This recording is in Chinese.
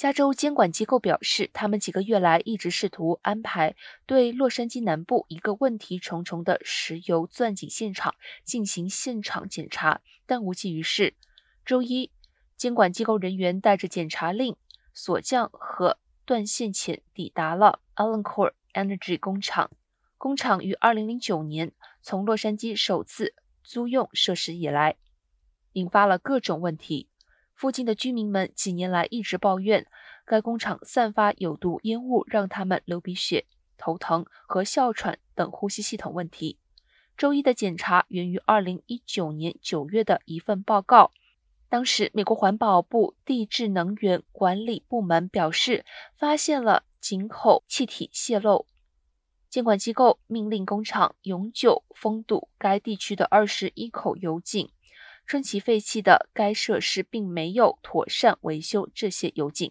加州监管机构表示，他们几个月来一直试图安排对洛杉矶南部一个问题重重的石油钻井现场进行现场检查，但无济于事。周一，监管机构人员带着检查令、锁匠和断线钳抵达了 Alancore Energy 工厂。工厂于2009年从洛杉矶首次租用设施以来，引发了各种问题。附近的居民们几年来一直抱怨，该工厂散发有毒烟雾，让他们流鼻血、头疼和哮喘等呼吸系统问题。周一的检查源于2019年9月的一份报告，当时美国环保部地质能源管理部门表示，发现了井口气体泄漏。监管机构命令工厂永久封堵该地区的21口油井。春其废弃的该设施并没有妥善维修这些油井。